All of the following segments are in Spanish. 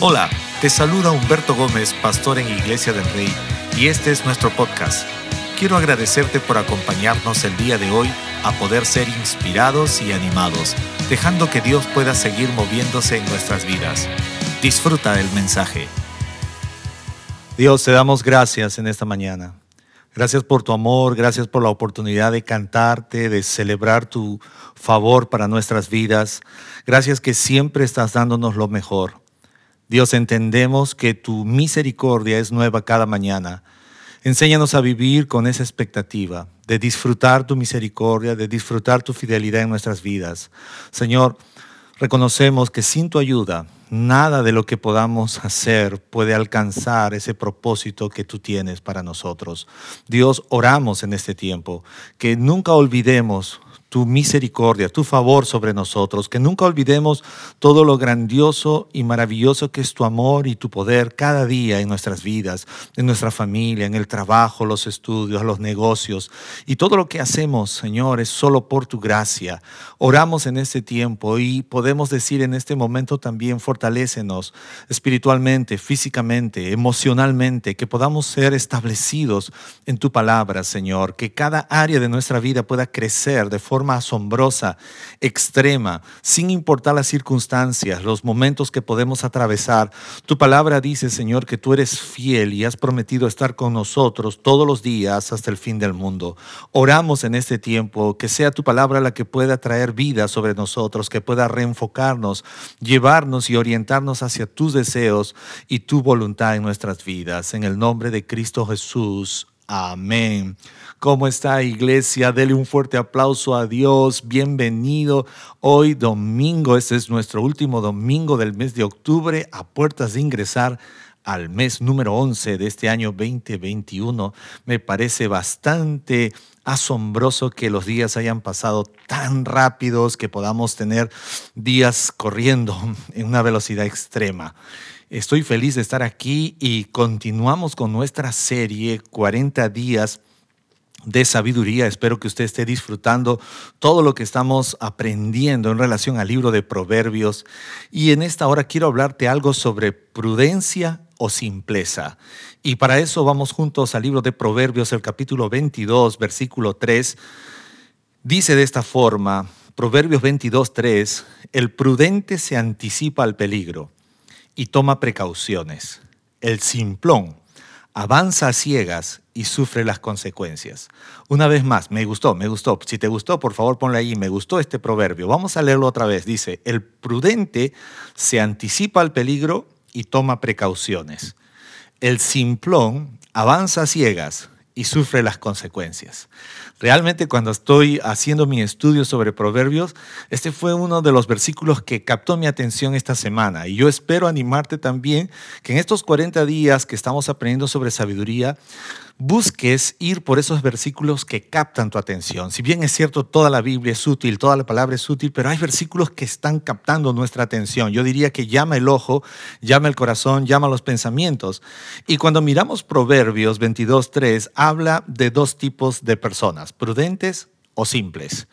Hola, te saluda Humberto Gómez, pastor en Iglesia del Rey, y este es nuestro podcast. Quiero agradecerte por acompañarnos el día de hoy a poder ser inspirados y animados, dejando que Dios pueda seguir moviéndose en nuestras vidas. Disfruta del mensaje. Dios, te damos gracias en esta mañana. Gracias por tu amor, gracias por la oportunidad de cantarte, de celebrar tu favor para nuestras vidas. Gracias que siempre estás dándonos lo mejor. Dios, entendemos que tu misericordia es nueva cada mañana. Enséñanos a vivir con esa expectativa de disfrutar tu misericordia, de disfrutar tu fidelidad en nuestras vidas. Señor, reconocemos que sin tu ayuda, nada de lo que podamos hacer puede alcanzar ese propósito que tú tienes para nosotros. Dios, oramos en este tiempo, que nunca olvidemos tu misericordia, tu favor sobre nosotros, que nunca olvidemos todo lo grandioso y maravilloso que es tu amor y tu poder cada día en nuestras vidas, en nuestra familia, en el trabajo, los estudios, los negocios y todo lo que hacemos, Señor, es solo por tu gracia. Oramos en este tiempo y podemos decir en este momento también, fortalécenos espiritualmente, físicamente, emocionalmente, que podamos ser establecidos en tu palabra, Señor, que cada área de nuestra vida pueda crecer de forma forma asombrosa, extrema, sin importar las circunstancias, los momentos que podemos atravesar. Tu palabra dice, Señor, que tú eres fiel y has prometido estar con nosotros todos los días hasta el fin del mundo. Oramos en este tiempo que sea tu palabra la que pueda traer vida sobre nosotros, que pueda reenfocarnos, llevarnos y orientarnos hacia tus deseos y tu voluntad en nuestras vidas. En el nombre de Cristo Jesús. Amén. ¿Cómo está iglesia? Dele un fuerte aplauso a Dios. Bienvenido. Hoy domingo, este es nuestro último domingo del mes de octubre, a puertas de ingresar al mes número 11 de este año 2021. Me parece bastante asombroso que los días hayan pasado tan rápidos, que podamos tener días corriendo en una velocidad extrema. Estoy feliz de estar aquí y continuamos con nuestra serie 40 días de sabiduría. Espero que usted esté disfrutando todo lo que estamos aprendiendo en relación al libro de Proverbios. Y en esta hora quiero hablarte algo sobre prudencia o simpleza. Y para eso vamos juntos al libro de Proverbios, el capítulo 22, versículo 3. Dice de esta forma, Proverbios 22, 3, el prudente se anticipa al peligro y toma precauciones. El simplón avanza a ciegas y sufre las consecuencias. Una vez más, me gustó, me gustó. Si te gustó, por favor ponle ahí, me gustó este proverbio. Vamos a leerlo otra vez. Dice, el prudente se anticipa al peligro y toma precauciones. El simplón avanza a ciegas y sufre las consecuencias. Realmente cuando estoy haciendo mi estudio sobre proverbios, este fue uno de los versículos que captó mi atención esta semana. Y yo espero animarte también que en estos 40 días que estamos aprendiendo sobre sabiduría, busques ir por esos versículos que captan tu atención. Si bien es cierto, toda la Biblia es útil, toda la palabra es útil, pero hay versículos que están captando nuestra atención. Yo diría que llama el ojo, llama el corazón, llama los pensamientos. Y cuando miramos Proverbios 22.3, habla de dos tipos de personas, prudentes o simples.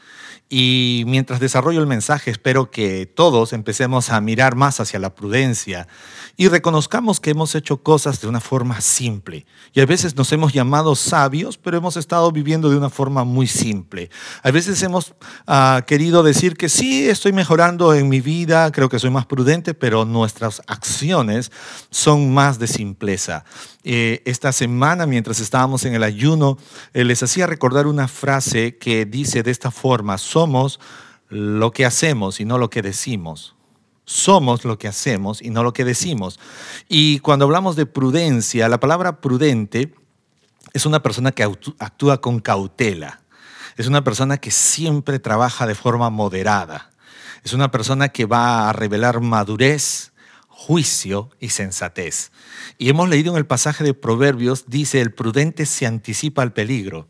Y mientras desarrollo el mensaje, espero que todos empecemos a mirar más hacia la prudencia y reconozcamos que hemos hecho cosas de una forma simple. Y a veces nos hemos llamado sabios, pero hemos estado viviendo de una forma muy simple. A veces hemos ah, querido decir que sí, estoy mejorando en mi vida, creo que soy más prudente, pero nuestras acciones son más de simpleza. Eh, esta semana, mientras estábamos en el ayuno, eh, les hacía recordar una frase que dice de esta forma, somos lo que hacemos y no lo que decimos somos lo que hacemos y no lo que decimos. Y cuando hablamos de prudencia, la palabra prudente es una persona que actúa con cautela. Es una persona que siempre trabaja de forma moderada. Es una persona que va a revelar madurez, juicio y sensatez. Y hemos leído en el pasaje de Proverbios, dice, el prudente se anticipa al peligro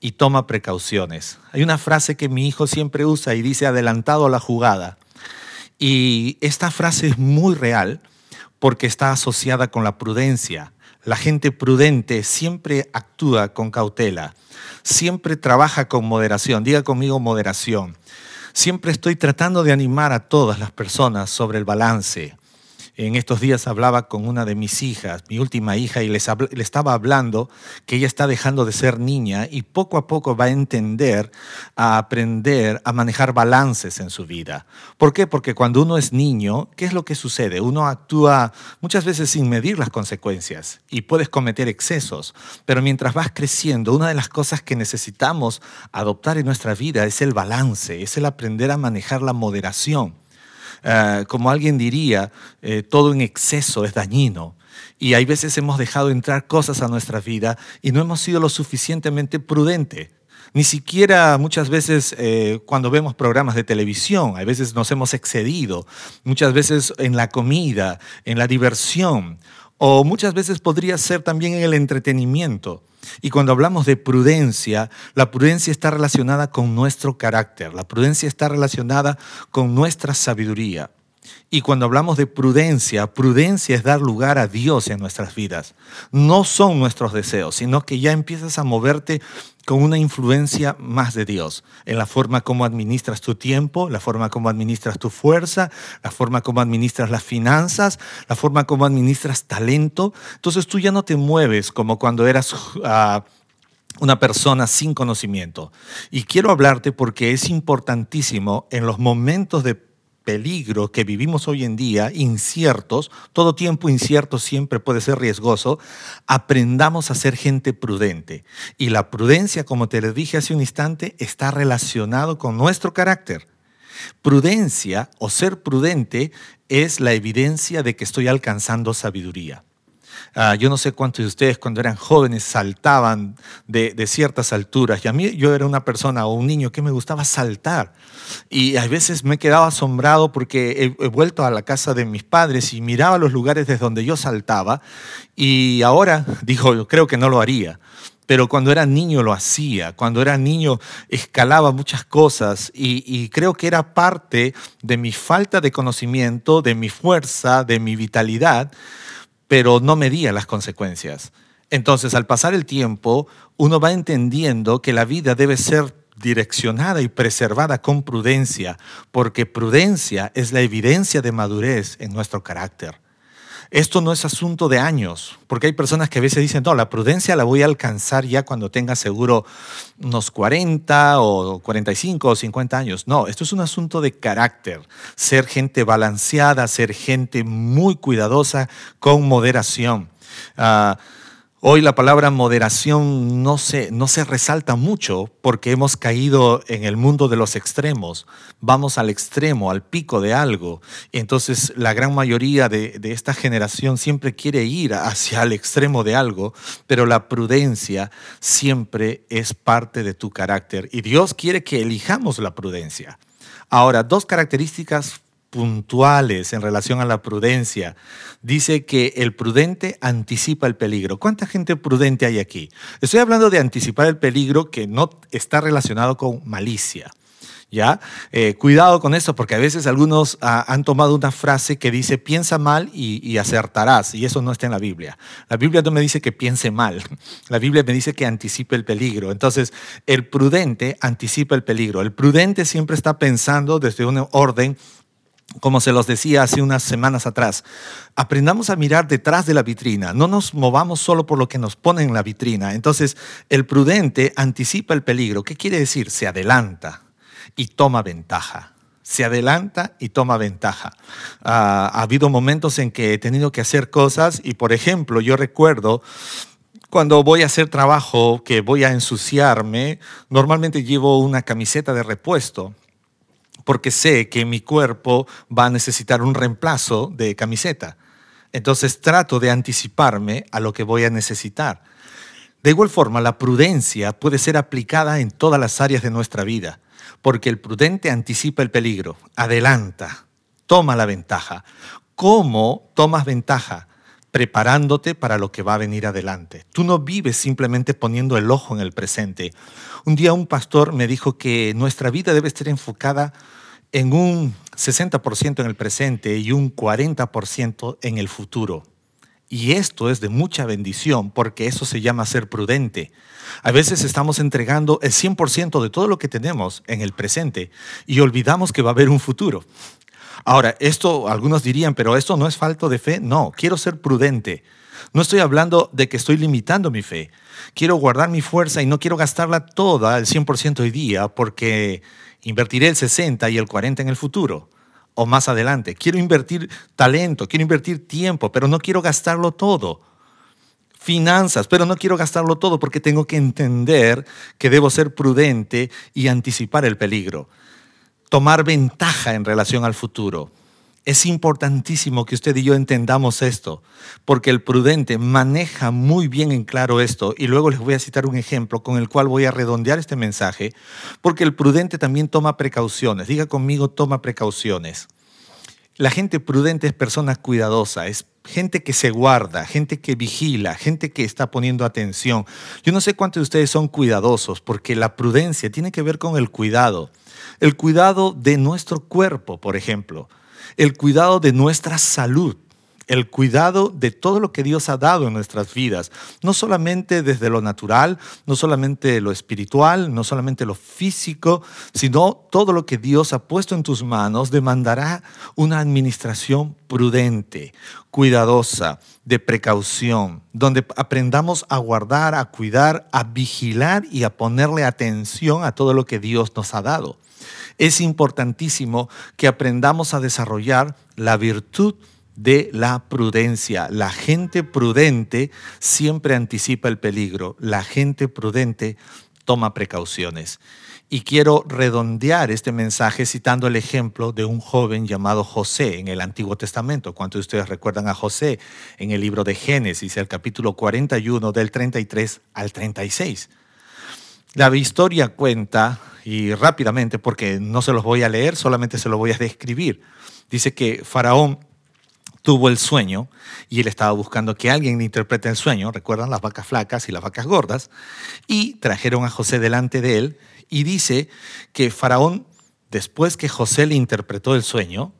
y toma precauciones. Hay una frase que mi hijo siempre usa y dice, adelantado a la jugada. Y esta frase es muy real porque está asociada con la prudencia. La gente prudente siempre actúa con cautela, siempre trabaja con moderación. Diga conmigo moderación. Siempre estoy tratando de animar a todas las personas sobre el balance. En estos días hablaba con una de mis hijas, mi última hija, y le estaba hablando que ella está dejando de ser niña y poco a poco va a entender, a aprender a manejar balances en su vida. ¿Por qué? Porque cuando uno es niño, ¿qué es lo que sucede? Uno actúa muchas veces sin medir las consecuencias y puedes cometer excesos, pero mientras vas creciendo, una de las cosas que necesitamos adoptar en nuestra vida es el balance, es el aprender a manejar la moderación. Eh, como alguien diría, eh, todo en exceso es dañino. Y hay veces hemos dejado entrar cosas a nuestra vida y no hemos sido lo suficientemente prudente. Ni siquiera muchas veces eh, cuando vemos programas de televisión, a veces nos hemos excedido, muchas veces en la comida, en la diversión, o muchas veces podría ser también en el entretenimiento. Y cuando hablamos de prudencia, la prudencia está relacionada con nuestro carácter, la prudencia está relacionada con nuestra sabiduría. Y cuando hablamos de prudencia, prudencia es dar lugar a Dios en nuestras vidas. No son nuestros deseos, sino que ya empiezas a moverte con una influencia más de Dios, en la forma como administras tu tiempo, la forma como administras tu fuerza, la forma como administras las finanzas, la forma como administras talento. Entonces tú ya no te mueves como cuando eras... Ah, una persona sin conocimiento. Y quiero hablarte porque es importantísimo en los momentos de peligro que vivimos hoy en día, inciertos, todo tiempo incierto siempre puede ser riesgoso, aprendamos a ser gente prudente. Y la prudencia, como te lo dije hace un instante, está relacionado con nuestro carácter. Prudencia o ser prudente es la evidencia de que estoy alcanzando sabiduría. Ah, yo no sé cuántos de ustedes cuando eran jóvenes saltaban de, ciertas alturas. Y a mí yo era una persona o un niño que me gustaba saltar. Y a veces me quedaba asombrado porque he, vuelto a la casa de mis padres y miraba los lugares desde donde yo saltaba. Y ahora digo, creo que no lo haría pero cuando era niño lo hacía, cuando era niño escalaba muchas cosas y, creo que era parte de mi falta de conocimiento, de mi fuerza, de mi vitalidad, pero no medía las consecuencias. Entonces, al pasar el tiempo, uno va entendiendo que la vida debe ser direccionada y preservada con prudencia, porque prudencia es la evidencia de madurez en nuestro carácter. Esto no es asunto de años, porque hay personas que a veces dicen, no, la prudencia la voy a alcanzar ya cuando tenga seguro unos 40 o 45 o 50 años. No, esto es un asunto de carácter, ser gente balanceada, ser gente muy cuidadosa, con moderación. Uh, Hoy la palabra moderación no se, no se resalta mucho porque hemos caído en el mundo de los extremos. Vamos al extremo, al pico de algo. Y entonces la gran mayoría de, de esta generación siempre quiere ir hacia el extremo de algo, pero la prudencia siempre es parte de tu carácter. Y Dios quiere que elijamos la prudencia. Ahora, dos características puntuales en relación a la prudencia. Dice que el prudente anticipa el peligro. ¿Cuánta gente prudente hay aquí? Estoy hablando de anticipar el peligro que no está relacionado con malicia. ¿Ya? Eh, cuidado con eso, porque a veces algunos ah, han tomado una frase que dice piensa mal y, y, acertarás, y eso no está en la Biblia. La Biblia no me dice que piense mal, la Biblia me dice que anticipe el peligro. Entonces, el prudente anticipa el peligro. El prudente siempre está pensando desde un orden como se los decía hace unas semanas atrás, aprendamos a mirar detrás de la vitrina, no nos movamos solo por lo que nos pone en la vitrina. Entonces, el prudente anticipa el peligro. ¿Qué quiere decir? Se adelanta y toma ventaja. Se adelanta y toma ventaja. Ah, ha habido momentos en que he tenido que hacer cosas y, por ejemplo, yo recuerdo cuando voy a hacer trabajo que voy a ensuciarme, normalmente llevo una camiseta de repuesto porque sé que mi cuerpo va a necesitar un reemplazo de camiseta. Entonces trato de anticiparme a lo que voy a necesitar. De igual forma, la prudencia puede ser aplicada en todas las áreas de nuestra vida, porque el prudente anticipa el peligro, adelanta, toma la ventaja. ¿Cómo tomas ventaja? preparándote para lo que va a venir adelante. Tú no vives simplemente poniendo el ojo en el presente. Un día un pastor me dijo que nuestra vida debe estar enfocada en un 60% en el presente y un 40% en el futuro. Y esto es de mucha bendición porque eso se llama ser prudente. A veces estamos entregando el 100% de todo lo que tenemos en el presente y olvidamos que va a haber un futuro. Ahora, esto algunos dirían, pero esto no es falto de fe. No, quiero ser prudente. No estoy hablando de que estoy limitando mi fe. Quiero guardar mi fuerza y no quiero gastarla toda, el 100% hoy día, porque invertiré el 60 y el 40 en el futuro o más adelante. Quiero invertir talento, quiero invertir tiempo, pero no quiero gastarlo todo. Finanzas, pero no quiero gastarlo todo porque tengo que entender que debo ser prudente y anticipar el peligro. Tomar ventaja en relación al futuro. Es importantísimo que usted y yo entendamos esto, porque el prudente maneja muy bien en claro esto, y luego les voy a citar un ejemplo con el cual voy a redondear este mensaje, porque el prudente también toma precauciones. Diga conmigo, toma precauciones. La gente prudente es persona cuidadosa, es gente que se guarda, gente que vigila, gente que está poniendo atención. Yo no sé cuántos de ustedes son cuidadosos, porque la prudencia tiene que ver con el cuidado. El cuidado de nuestro cuerpo, por ejemplo el cuidado de nuestra salud, el cuidado de todo lo que Dios ha dado en nuestras vidas, no solamente desde lo natural, no solamente lo espiritual, no solamente lo físico, sino todo lo que Dios ha puesto en tus manos demandará una administración prudente, cuidadosa, de precaución, donde aprendamos a guardar, a cuidar, a vigilar y a ponerle atención a todo lo que Dios nos ha dado es importantísimo que aprendamos a desarrollar la virtud de la prudencia. La gente prudente siempre anticipa el peligro. La gente prudente toma precauciones. Y quiero redondear este mensaje citando el ejemplo de un joven llamado José en el Antiguo Testamento. ¿Cuántos de ustedes recuerdan a José en el libro de Génesis, el capítulo 41 del 33 al 36? La historia cuenta, y rápidamente, porque no se los voy a leer, solamente se los voy a describir. Dice que Faraón tuvo el sueño y él estaba buscando que alguien le interprete el sueño, recuerdan las vacas flacas y las vacas gordas, y trajeron a José delante de él y dice que Faraón, después que José le interpretó el sueño,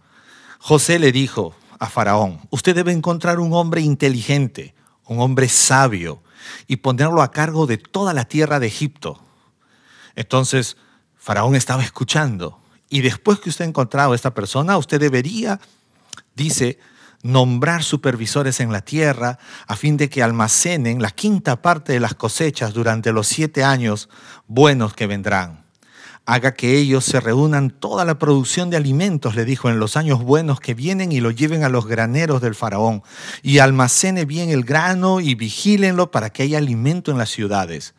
José le dijo a Faraón, usted debe encontrar un hombre inteligente, un hombre sabio, y ponerlo a cargo de toda la tierra de Egipto. Entonces, Faraón estaba escuchando. Y después que usted ha encontrado a esta persona, usted debería, dice, nombrar supervisores en la tierra a fin de que almacenen la quinta parte de las cosechas durante los siete años buenos que vendrán haga que ellos se reúnan toda la producción de alimentos, le dijo, en los años buenos que vienen y lo lleven a los graneros del faraón, y almacene bien el grano y vigílenlo para que haya alimento en las ciudades.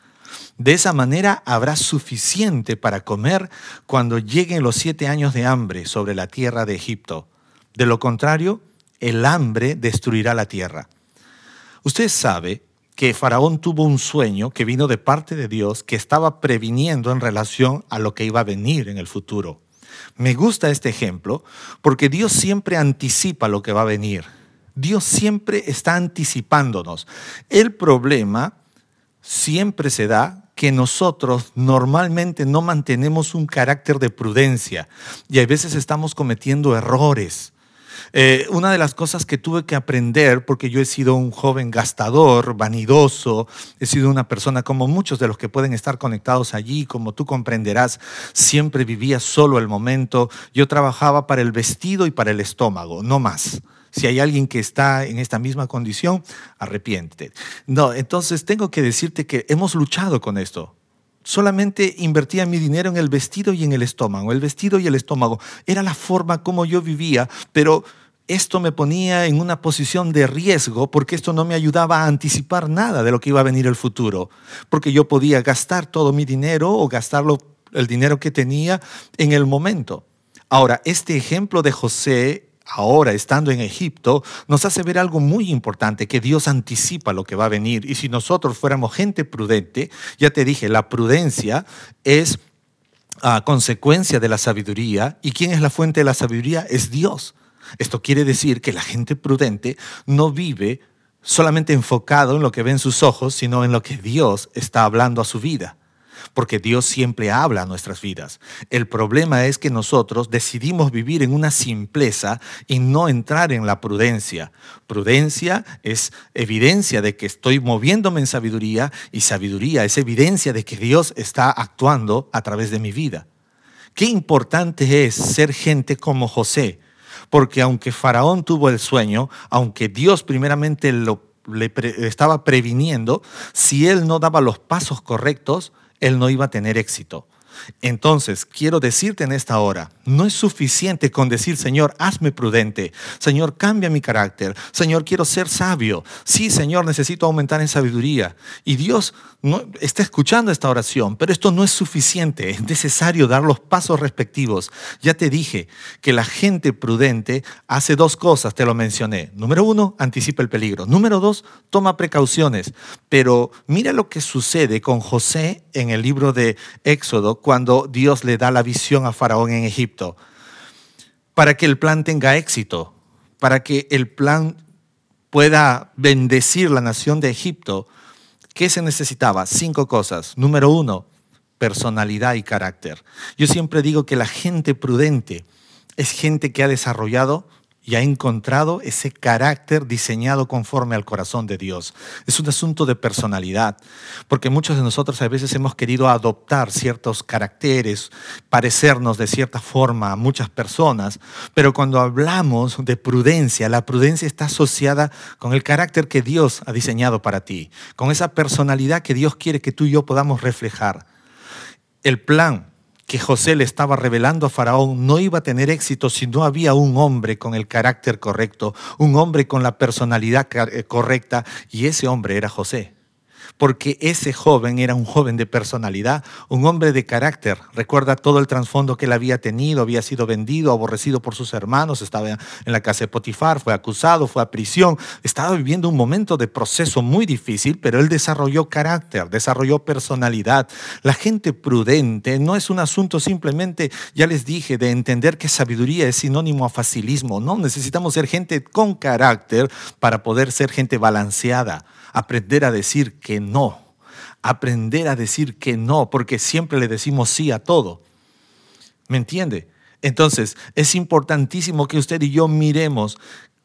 De esa manera habrá suficiente para comer cuando lleguen los siete años de hambre sobre la tierra de Egipto. De lo contrario, el hambre destruirá la tierra. Usted sabe que Faraón tuvo un sueño que vino de parte de Dios que estaba previniendo en relación a lo que iba a venir en el futuro. Me gusta este ejemplo porque Dios siempre anticipa lo que va a venir. Dios siempre está anticipándonos. El problema siempre se da que nosotros normalmente no mantenemos un carácter de prudencia y a veces estamos cometiendo errores. Eh, una de las cosas que tuve que aprender, porque yo he sido un joven gastador, vanidoso, he sido una persona como muchos de los que pueden estar conectados allí, como tú comprenderás, siempre vivía solo el momento, yo trabajaba para el vestido y para el estómago, no más. Si hay alguien que está en esta misma condición, arrepiéntete. No, entonces tengo que decirte que hemos luchado con esto solamente invertía mi dinero en el vestido y en el estómago. El vestido y el estómago. Era la forma como yo vivía, pero esto me ponía en una posición de riesgo porque esto no me ayudaba a anticipar nada de lo que iba a venir el futuro. Porque yo podía gastar todo mi dinero o gastarlo, el dinero que tenía en el momento. Ahora, este ejemplo de José ahora estando en Egipto, nos hace ver algo muy importante, que Dios anticipa lo que va a venir. Y si nosotros fuéramos gente prudente, ya te dije, la prudencia es a ah, consecuencia de la sabiduría. ¿Y quién es la fuente de la sabiduría? Es Dios. Esto quiere decir que la gente prudente no vive solamente enfocado en lo que ven sus ojos, sino en lo que Dios está hablando a su vida porque Dios siempre habla a nuestras vidas. El problema es que nosotros decidimos vivir en una simpleza y no entrar en la prudencia. Prudencia es evidencia de que estoy moviéndome en sabiduría y sabiduría es evidencia de que Dios está actuando a través de mi vida. Qué importante es ser gente como José, porque aunque Faraón tuvo el sueño, aunque Dios primeramente lo le estaba previniendo, si él no daba los pasos correctos, él no iba a tener éxito. Entonces, quiero decirte en esta hora, no es suficiente con decir, Señor, hazme prudente, Señor, cambia mi carácter, Señor, quiero ser sabio, sí, Señor, necesito aumentar en sabiduría. Y Dios está escuchando esta oración, pero esto no es suficiente, es necesario dar los pasos respectivos. Ya te dije que la gente prudente hace dos cosas, te lo mencioné. Número uno, anticipa el peligro. Número dos, toma precauciones. Pero mira lo que sucede con José en el libro de Éxodo cuando Dios le da la visión a Faraón en Egipto. Para que el plan tenga éxito, para que el plan pueda bendecir la nación de Egipto, ¿qué se necesitaba? Cinco cosas. Número uno, personalidad y carácter. Yo siempre digo que la gente prudente es gente que ha desarrollado y ha encontrado ese carácter diseñado conforme al corazón de Dios. Es un asunto de personalidad, porque muchos de nosotros a veces hemos querido adoptar ciertos caracteres, parecernos de cierta forma a muchas personas, pero cuando hablamos de prudencia, la prudencia está asociada con el carácter que Dios ha diseñado para ti, con esa personalidad que Dios quiere que tú y yo podamos reflejar. El plan que José le estaba revelando a Faraón no iba a tener éxito si no había un hombre con el carácter correcto, un hombre con la personalidad eh, correcta, y ese hombre era José porque ese joven era un joven de personalidad, un hombre de carácter. Recuerda todo el trasfondo que él había tenido, había sido vendido, aborrecido por sus hermanos, estaba en la casa de Potifar, fue acusado, fue a prisión, estaba viviendo un momento de proceso muy difícil, pero él desarrolló carácter, desarrolló personalidad. La gente prudente no es un asunto simplemente, ya les dije, de entender que sabiduría es sinónimo a facilismo, no, necesitamos ser gente con carácter para poder ser gente balanceada aprender a decir que no, aprender a decir que no, porque siempre le decimos sí a todo. ¿Me entiende? Entonces, es importantísimo que usted y yo miremos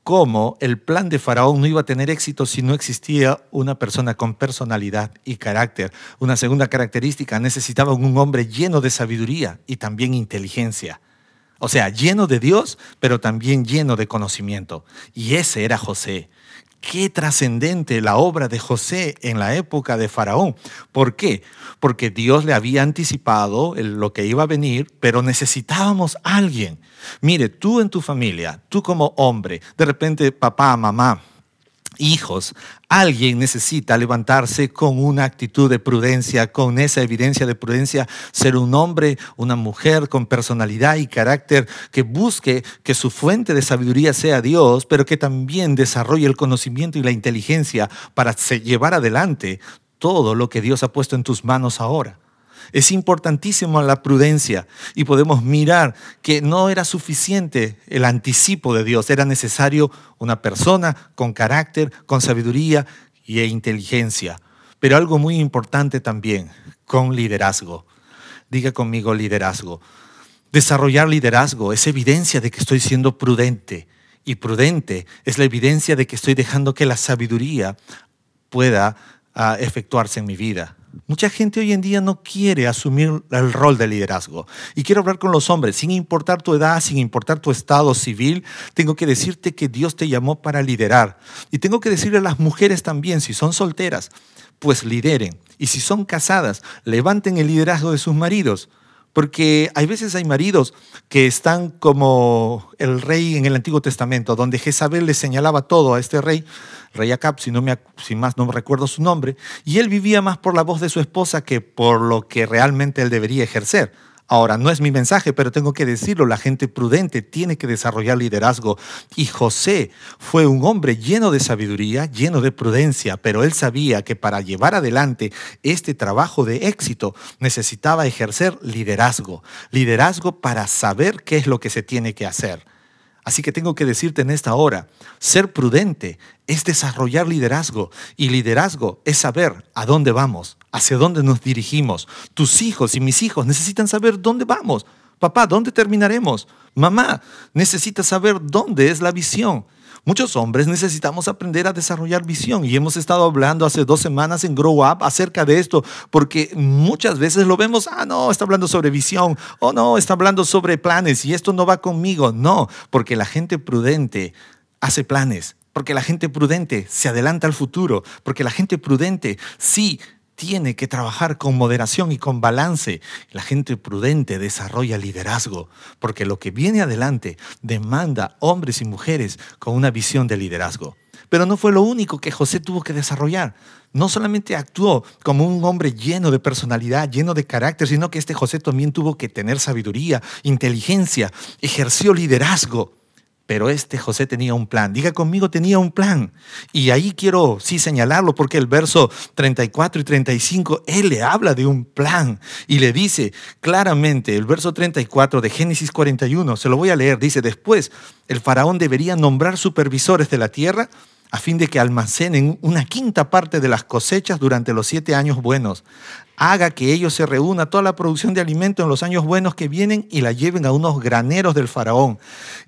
cómo el plan de Faraón no iba a tener éxito si no existía una persona con personalidad y carácter. Una segunda característica, necesitaba un hombre lleno de sabiduría y también inteligencia. O sea, lleno de Dios, pero también lleno de conocimiento. Y ese era José qué trascendente la obra de José en la época de Faraón. ¿Por qué? Porque Dios le había anticipado lo que iba a venir, pero necesitábamos a alguien. Mire, tú en tu familia, tú como hombre, de repente papá, mamá, hijos, alguien necesita levantarse con una actitud de prudencia, con esa evidencia de prudencia, ser un hombre, una mujer con personalidad y carácter que busque que su fuente de sabiduría sea Dios, pero que también desarrolle el conocimiento y la inteligencia para llevar adelante todo lo que Dios ha puesto en tus manos ahora. Es importantísimo la prudencia y podemos mirar que no era suficiente el anticipo de Dios, era necesario una persona con carácter, con sabiduría e inteligencia. Pero algo muy importante también, con liderazgo. Diga conmigo liderazgo. Desarrollar liderazgo es evidencia de que estoy siendo prudente. Y prudente es la evidencia de que estoy dejando que la sabiduría pueda ah, efectuarse en mi vida. Mucha gente hoy en día no quiere asumir el rol de liderazgo. Y quiero hablar con los hombres, sin importar tu edad, sin importar tu estado civil, tengo que decirte que Dios te llamó para liderar. Y tengo que decirle a las mujeres también, si son solteras, pues lideren. Y si son casadas, levanten el liderazgo de sus maridos. Porque hay veces hay maridos que están como el rey en el Antiguo Testamento, donde Jezabel le señalaba todo a este rey, rey Acab, si, no me, si más no recuerdo su nombre, y él vivía más por la voz de su esposa que por lo que realmente él debería ejercer. Ahora, no es mi mensaje, pero tengo que decirlo, la gente prudente tiene que desarrollar liderazgo. Y José fue un hombre lleno de sabiduría, lleno de prudencia, pero él sabía que para llevar adelante este trabajo de éxito necesitaba ejercer liderazgo. Liderazgo para saber qué es lo que se tiene que hacer. Así que tengo que decirte en esta hora, ser prudente es desarrollar liderazgo y liderazgo es saber a dónde vamos, hacia dónde nos dirigimos. Tus hijos y mis hijos necesitan saber dónde vamos. Papá, ¿dónde terminaremos? Mamá, necesita saber dónde es la visión. Muchos hombres necesitamos aprender a desarrollar visión y hemos estado hablando hace dos semanas en Grow Up acerca de esto, porque muchas veces lo vemos, ah, no, está hablando sobre visión, o no, está hablando sobre planes y esto no va conmigo. No, porque la gente prudente hace planes, porque la gente prudente se adelanta al futuro, porque la gente prudente sí tiene que trabajar con moderación y con balance. La gente prudente desarrolla liderazgo, porque lo que viene adelante demanda hombres y mujeres con una visión de liderazgo. Pero no fue lo único que José tuvo que desarrollar. No solamente actuó como un hombre lleno de personalidad, lleno de carácter, sino que este José también tuvo que tener sabiduría, inteligencia, ejerció liderazgo. Pero este José tenía un plan. Diga conmigo, tenía un plan. Y ahí quiero sí señalarlo porque el verso 34 y 35, él le habla de un plan y le dice claramente, el verso 34 de Génesis 41, se lo voy a leer, dice, después el faraón debería nombrar supervisores de la tierra a fin de que almacenen una quinta parte de las cosechas durante los siete años buenos. Haga que ellos se reúna toda la producción de alimento en los años buenos que vienen y la lleven a unos graneros del faraón.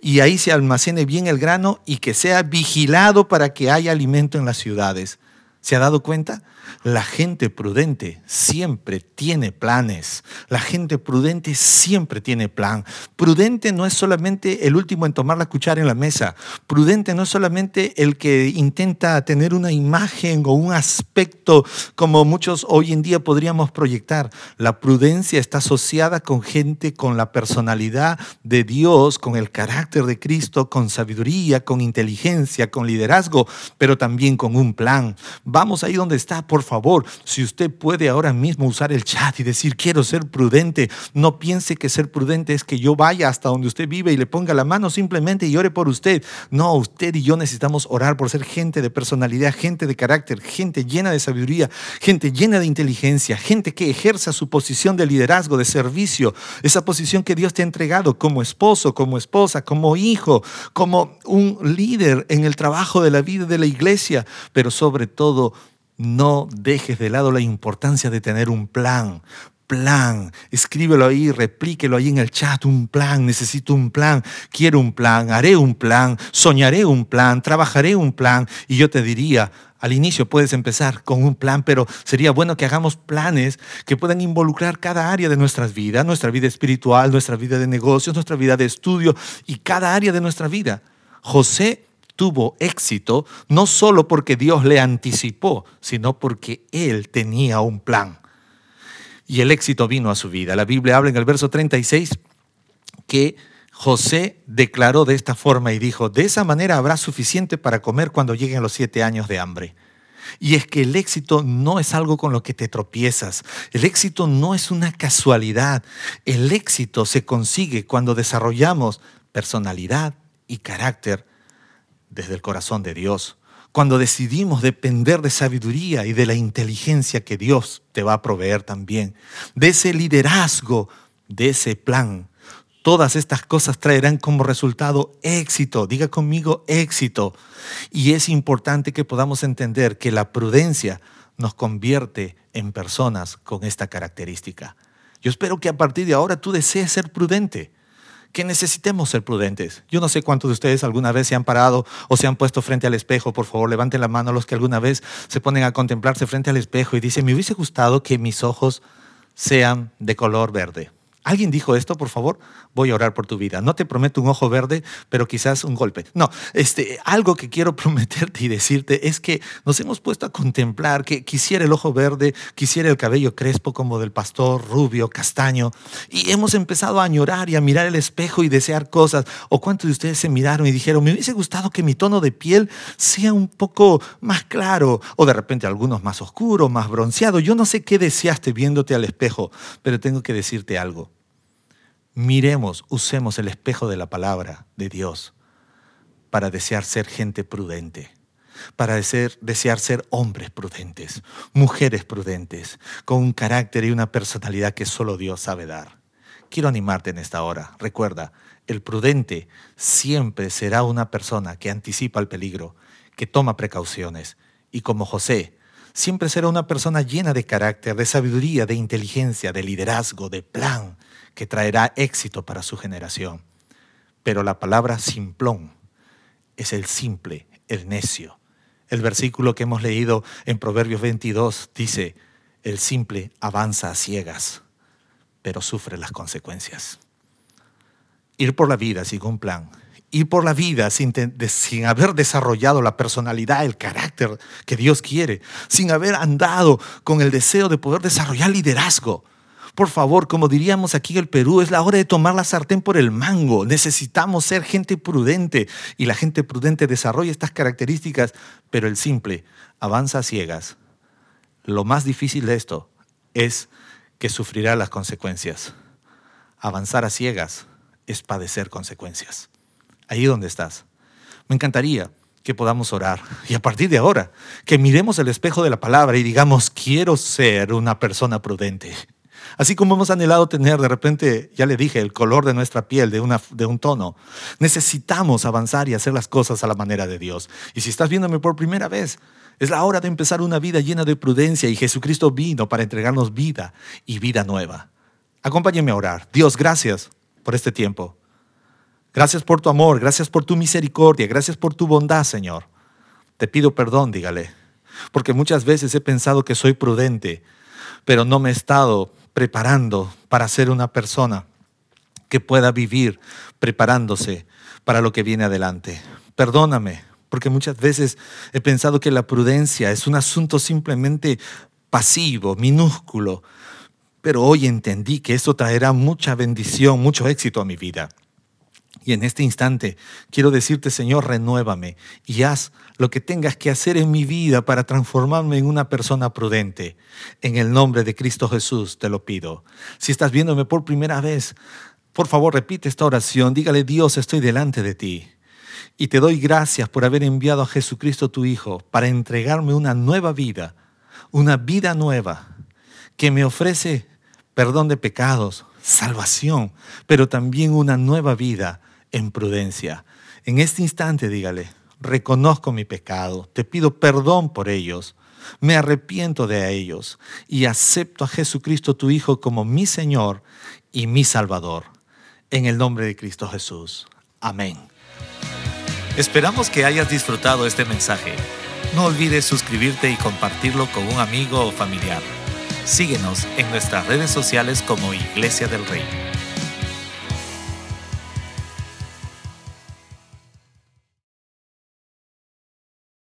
Y ahí se almacene bien el grano y que sea vigilado para que haya alimento en las ciudades. ¿Se ha dado cuenta? La gente prudente siempre tiene planes. La gente prudente siempre tiene plan. Prudente no es solamente el último en tomar la cuchara en la mesa. Prudente no es solamente el que intenta tener una imagen o un aspecto como muchos hoy en día podríamos proyectar. La prudencia está asociada con gente con la personalidad de Dios, con el carácter de Cristo, con sabiduría, con inteligencia, con liderazgo, pero también con un plan. Vamos ahí donde está favor, si usted puede ahora mismo usar el chat y decir, quiero ser prudente, no piense que ser prudente es que yo vaya hasta donde usted vive y le ponga la mano simplemente y ore por usted. No, usted y yo necesitamos orar por ser gente de personalidad, gente de carácter, gente llena de sabiduría, gente llena de inteligencia, gente que ejerza su posición de liderazgo, de servicio, esa posición que Dios te ha entregado como esposo, como esposa, como hijo, como un líder en el trabajo de la vida de la iglesia, pero sobre todo no dejes de lado la importancia de tener un plan. Plan, escríbelo ahí, replíquelo ahí en el chat, un plan, necesito un plan, quiero un plan, haré un plan, soñaré un plan, trabajaré un plan. Y yo te diría, al inicio puedes empezar con un plan, pero sería bueno que hagamos planes que puedan involucrar cada área de nuestras vidas, nuestra vida espiritual, nuestra vida de negocios, nuestra vida de estudio y cada área de nuestra vida. José tuvo éxito no solo porque Dios le anticipó, sino porque él tenía un plan. Y el éxito vino a su vida. La Biblia habla en el verso 36 que José declaró de esta forma y dijo, de esa manera habrá suficiente para comer cuando lleguen los siete años de hambre. Y es que el éxito no es algo con lo que te tropiezas. El éxito no es una casualidad. El éxito se consigue cuando desarrollamos personalidad y carácter desde el corazón de Dios, cuando decidimos depender de sabiduría y de la inteligencia que Dios te va a proveer también, de ese liderazgo, de ese plan. Todas estas cosas traerán como resultado éxito. Diga conmigo éxito. Y es importante que podamos entender que la prudencia nos convierte en personas con esta característica. Yo espero que a partir de ahora tú desees ser prudente que necesitemos ser prudentes. Yo no sé cuántos de ustedes alguna vez se han parado o se han puesto frente al espejo. Por favor, levanten la mano los que alguna vez se ponen a contemplarse frente al espejo y dicen, me hubiese gustado que mis ojos sean de color verde. ¿Alguien dijo esto, por favor? Voy a orar por tu vida. No te prometo un ojo verde, pero quizás un golpe. No, este, algo que quiero prometerte y decirte es que nos hemos puesto a contemplar que quisiera el ojo verde, quisiera el cabello crespo como del pastor, rubio, castaño, y hemos empezado a añorar y a mirar el espejo y desear cosas. ¿O cuántos de ustedes se miraron y dijeron, me hubiese gustado que mi tono de piel sea un poco más claro, o de repente algunos más oscuro, más bronceado? Yo no sé qué deseaste viéndote al espejo, pero tengo que decirte algo miremos, usemos el espejo de la palabra de Dios para desear ser gente prudente, para desear, ser hombres prudentes, mujeres prudentes, con un carácter y una personalidad que solo Dios sabe dar. Quiero animarte en esta hora. Recuerda, el prudente siempre será una persona que anticipa el peligro, que toma precauciones, y como José, siempre será una persona llena de carácter, de sabiduría, de inteligencia, de liderazgo, de plan, que traerá éxito para su generación. Pero la palabra simplón es el simple, el necio. El versículo que hemos leído en Proverbios 22 dice, el simple avanza a ciegas, pero sufre las consecuencias. Ir por la vida sin un plan, ir por la vida sin, sin, haber desarrollado la personalidad, el carácter que Dios quiere, sin haber andado con el deseo de poder desarrollar liderazgo, por favor, como diríamos aquí en el Perú, es la hora de tomar la sartén por el mango. Necesitamos ser gente prudente y la gente prudente desarrolla estas características, pero el simple avanza a ciegas. Lo más difícil de esto es que sufrirá las consecuencias. Avanzar a ciegas es padecer consecuencias. Ahí donde estás. Me encantaría que podamos orar y a partir de ahora que miremos el espejo de la palabra y digamos, quiero ser una persona prudente. Así como hemos anhelado tener de repente, ya le dije, el color de nuestra piel de, un tono, necesitamos avanzar y hacer las cosas a la manera de Dios. Y si estás viéndome por primera vez, es la hora de empezar una vida llena de prudencia y Jesucristo vino para entregarnos vida y vida nueva. Acompáñeme a orar. Dios, gracias por este tiempo. Gracias por tu amor, gracias por tu misericordia, gracias por tu bondad, Señor. Te pido perdón, dígale, porque muchas veces he pensado que soy prudente, pero no me he estado preparando para ser una persona que pueda vivir preparándose para lo que viene adelante. Perdóname, porque muchas veces he pensado que la prudencia es un asunto simplemente pasivo, minúsculo, pero hoy entendí que esto traerá mucha bendición, mucho éxito a mi vida. Y en este instante quiero decirte, Señor, renuévame y haz lo que tengas que hacer en mi vida para transformarme en una persona prudente. En el nombre de Cristo Jesús te lo pido. Si estás viéndome por primera vez, por favor repite esta oración. Dígale, Dios, estoy delante de ti. Y te doy gracias por haber enviado a Jesucristo tu Hijo para entregarme una nueva vida, una vida nueva que me ofrece perdón de pecados, salvación, pero también una nueva vida en prudencia. En este instante dígale, reconozco mi pecado, te pido perdón por ellos, me arrepiento de ellos y acepto a Jesucristo tu Hijo como mi Señor y mi Salvador. En el nombre de Cristo Jesús. Amén. Esperamos que hayas disfrutado este mensaje. No olvides suscribirte y compartirlo con un amigo o familiar. Síguenos en nuestras redes sociales como Iglesia del Rey.